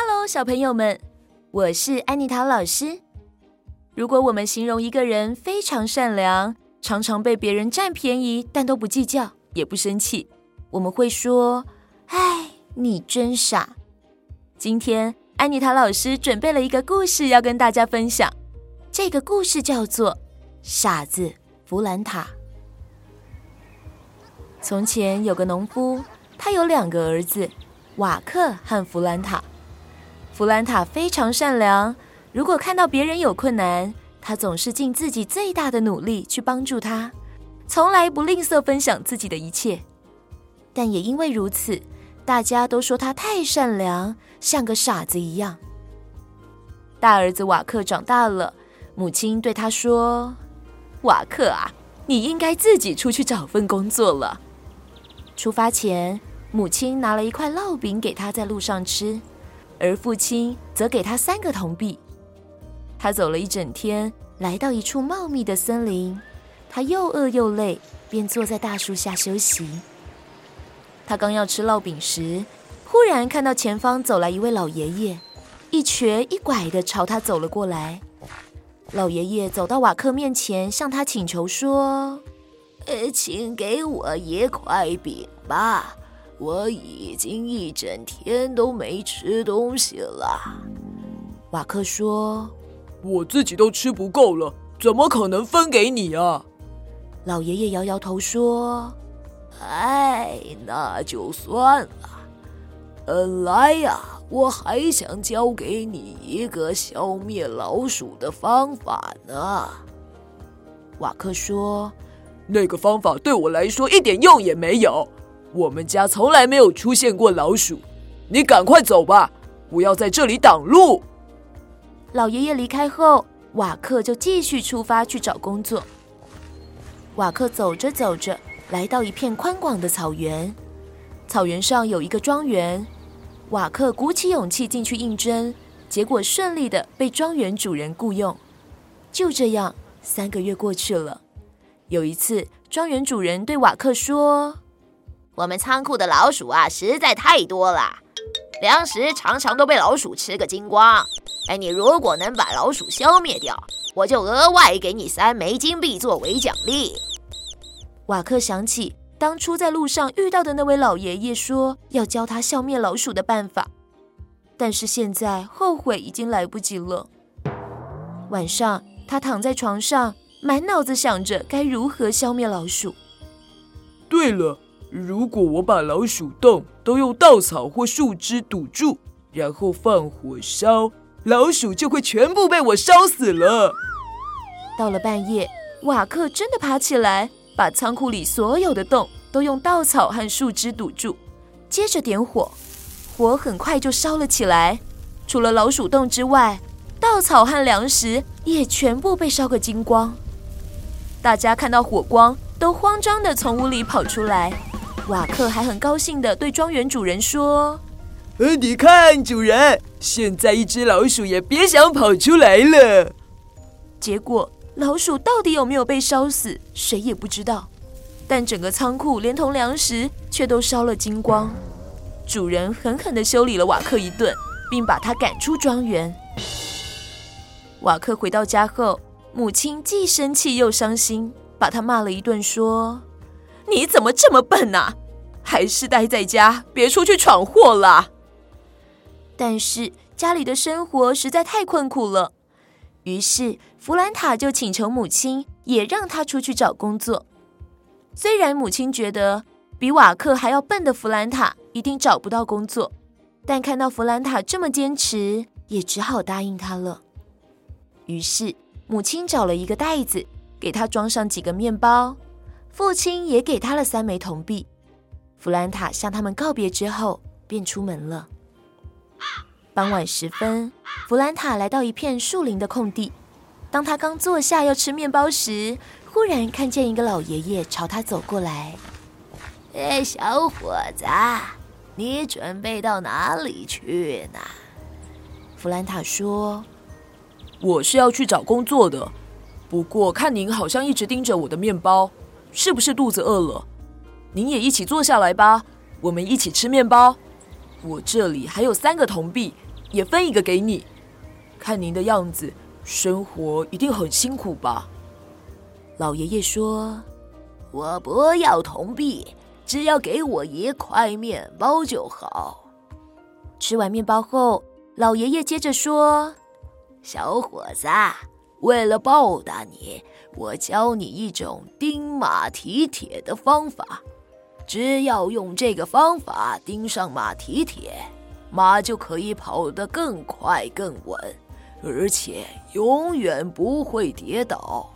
Hello，小朋友们，我是安妮塔老师。如果我们形容一个人非常善良，常常被别人占便宜，但都不计较，也不生气，我们会说：“哎，你真傻。”今天安妮塔老师准备了一个故事要跟大家分享。这个故事叫做《傻子弗兰塔》。从前有个农夫，他有两个儿子，瓦克和弗兰塔。弗兰塔非常善良，如果看到别人有困难，他总是尽自己最大的努力去帮助他，从来不吝啬分享自己的一切。但也因为如此，大家都说他太善良，像个傻子一样。大儿子瓦克长大了，母亲对他说：“瓦克啊，你应该自己出去找份工作了。”出发前，母亲拿了一块烙饼给他在路上吃。而父亲则给他三个铜币。他走了一整天，来到一处茂密的森林。他又饿又累，便坐在大树下休息。他刚要吃烙饼时，忽然看到前方走来一位老爷爷，一瘸一拐地朝他走了过来。老爷爷走到瓦克面前，向他请求说：“呃，请给我一块饼吧。”我已经一整天都没吃东西了。瓦克说：“我自己都吃不够了，怎么可能分给你啊？”老爷爷摇摇头说：“哎，那就算了。本来呀，我还想教给你一个消灭老鼠的方法呢。”瓦克说：“那个方法对我来说一点用也没有。”我们家从来没有出现过老鼠，你赶快走吧，不要在这里挡路。老爷爷离开后，瓦克就继续出发去找工作。瓦克走着走着，来到一片宽广的草原，草原上有一个庄园。瓦克鼓起勇气进去应征，结果顺利的被庄园主人雇佣。就这样，三个月过去了。有一次，庄园主人对瓦克说，我们仓库的老鼠啊，实在太多了，粮食常常都被老鼠吃个精光。哎，你如果能把老鼠消灭掉，我就额外给你三枚金币作为奖励。瓦克想起当初在路上遇到的那位老爷爷说要教他消灭老鼠的办法，但是现在后悔已经来不及了。晚上，他躺在床上，满脑子想着该如何消灭老鼠。对了。如果我把老鼠洞都用稻草或树枝堵住，然后放火烧，老鼠就会全部被我烧死了。到了半夜，瓦克真的爬起来，把仓库里所有的洞都用稻草和树枝堵住，接着点火，火很快就烧了起来。除了老鼠洞之外，稻草和粮食也全部被烧个精光。大家看到火光，都慌张地从屋里跑出来。瓦克还很高兴地对庄园主人说：“呃，你看，主人，现在一只老鼠也别想跑出来了。”结果，老鼠到底有没有被烧死，谁也不知道。但整个仓库连同粮食却都烧了精光。主人狠狠地修理了瓦克一顿，并把他赶出庄园。瓦克回到家后，母亲既生气又伤心，把他骂了一顿，说。你怎么这么笨呢？还是待在家，别出去闯祸了。但是家里的生活实在太困苦了，于是弗兰塔就请求母亲也让他出去找工作。虽然母亲觉得比瓦克还要笨的弗兰塔一定找不到工作，但看到弗兰塔这么坚持，也只好答应他了。于是母亲找了一个袋子，给他装上几个面包。父亲也给他了三枚铜币。弗兰塔向他们告别之后，便出门了。傍晚时分，弗兰塔来到一片树林的空地。当他刚坐下要吃面包时，忽然看见一个老爷爷朝他走过来。“哎，小伙子，你准备到哪里去呢？”弗兰塔说：“我是要去找工作的，不过看您好像一直盯着我的面包，是不是肚子饿了？您也一起坐下来吧，我们一起吃面包。我这里还有三个铜币，也分一个给你。看您的样子，生活一定很辛苦吧？”老爷爷说：“我不要铜币，只要给我一块面包就好。”吃完面包后，老爷爷接着说：“小伙子，为了报答你，我教你一种钉马蹄铁的方法。只要用这个方法钉上马蹄铁，马就可以跑得更快更稳，而且永远不会跌倒。”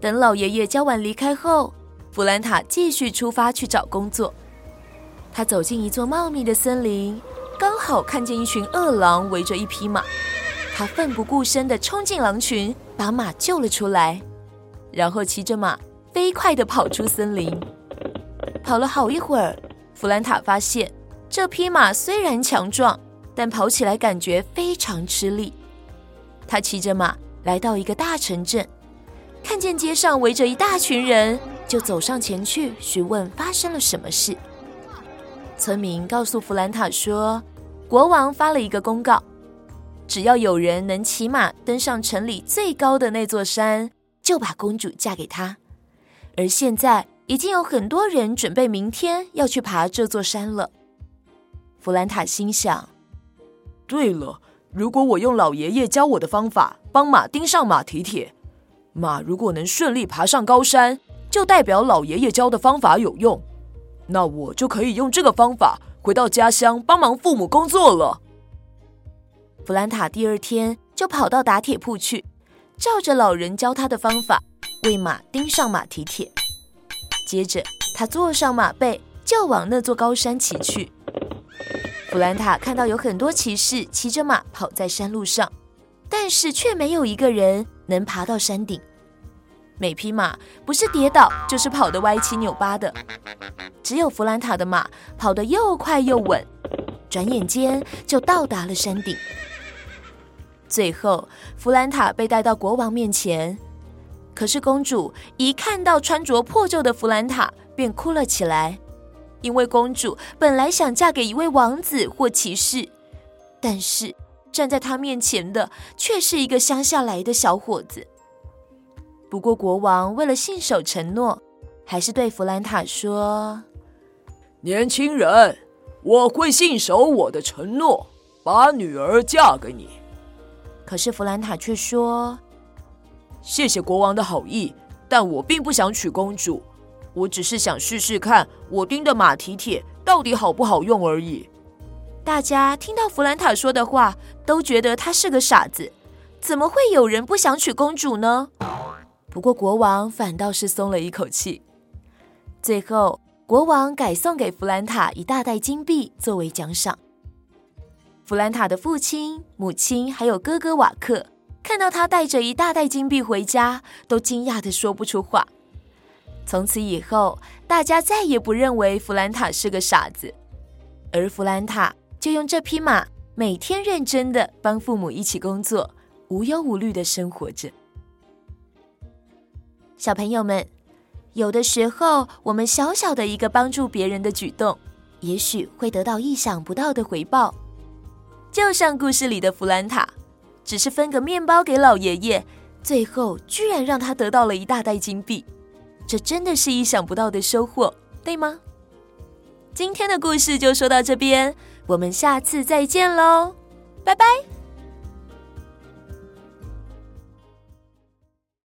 等老爷爷教完离开后，弗兰塔继续出发去找工作。他走进一座茂密的森林，刚好看见一群饿狼围着一匹马。他奋不顾身地冲进狼群，把马救了出来，然后骑着马飞快地跑出森林。跑了好一会儿，弗兰塔发现这匹马虽然强壮，但跑起来感觉非常吃力。他骑着马来到一个大城镇。看见街上围着一大群人，就走上前去询问发生了什么事。村民告诉弗兰塔说，国王发了一个公告，只要有人能骑马登上城里最高的那座山，就把公主嫁给他。而现在已经有很多人准备明天要去爬这座山了。弗兰塔心想：对了，如果我用老爷爷教我的方法，帮马钉上马蹄铁。马如果能顺利爬上高山，就代表老爷爷教的方法有用。那我就可以用这个方法回到家乡帮忙父母工作了。弗兰塔第二天就跑到打铁铺去，照着老人教他的方法为马钉上马蹄铁。接着他坐上马背，就往那座高山骑去。弗兰塔看到有很多骑士骑着马跑在山路上，但是却没有一个人能爬到山顶。每匹马不是跌倒，就是跑得歪七扭八的，只有弗兰塔的马跑得又快又稳，转眼间就到达了山顶。最后，弗兰塔被带到国王面前，可是公主一看到穿着破旧的弗兰塔，便哭了起来，因为公主本来想嫁给一位王子或骑士，但是站在她面前的却是一个乡下来的小伙子。不过，国王为了信守承诺，还是对弗兰塔说：“年轻人，我会信守我的承诺，把女儿嫁给你。”可是弗兰塔却说：“谢谢国王的好意，但我并不想娶公主，我只是想试试看我钉的马蹄铁到底好不好用而已。”大家听到弗兰塔说的话，都觉得他是个傻子，怎么会有人不想娶公主呢？不过，国王反倒是松了一口气。最后，国王改送给弗兰塔一大袋金币作为奖赏。弗兰塔的父亲、母亲还有哥哥瓦克看到他带着一大袋金币回家，都惊讶的说不出话。从此以后，大家再也不认为弗兰塔是个傻子，而弗兰塔就用这匹马每天认真地帮父母一起工作，无忧无虑地生活着。小朋友们，有的时候，我们小小的一个帮助别人的举动，也许会得到意想不到的回报。就像故事里的弗兰塔，只是分个面包给老爷爷，最后居然让他得到了一大袋金币，这真的是意想不到的收获，对吗？今天的故事就说到这边，我们下次再见喽，拜拜。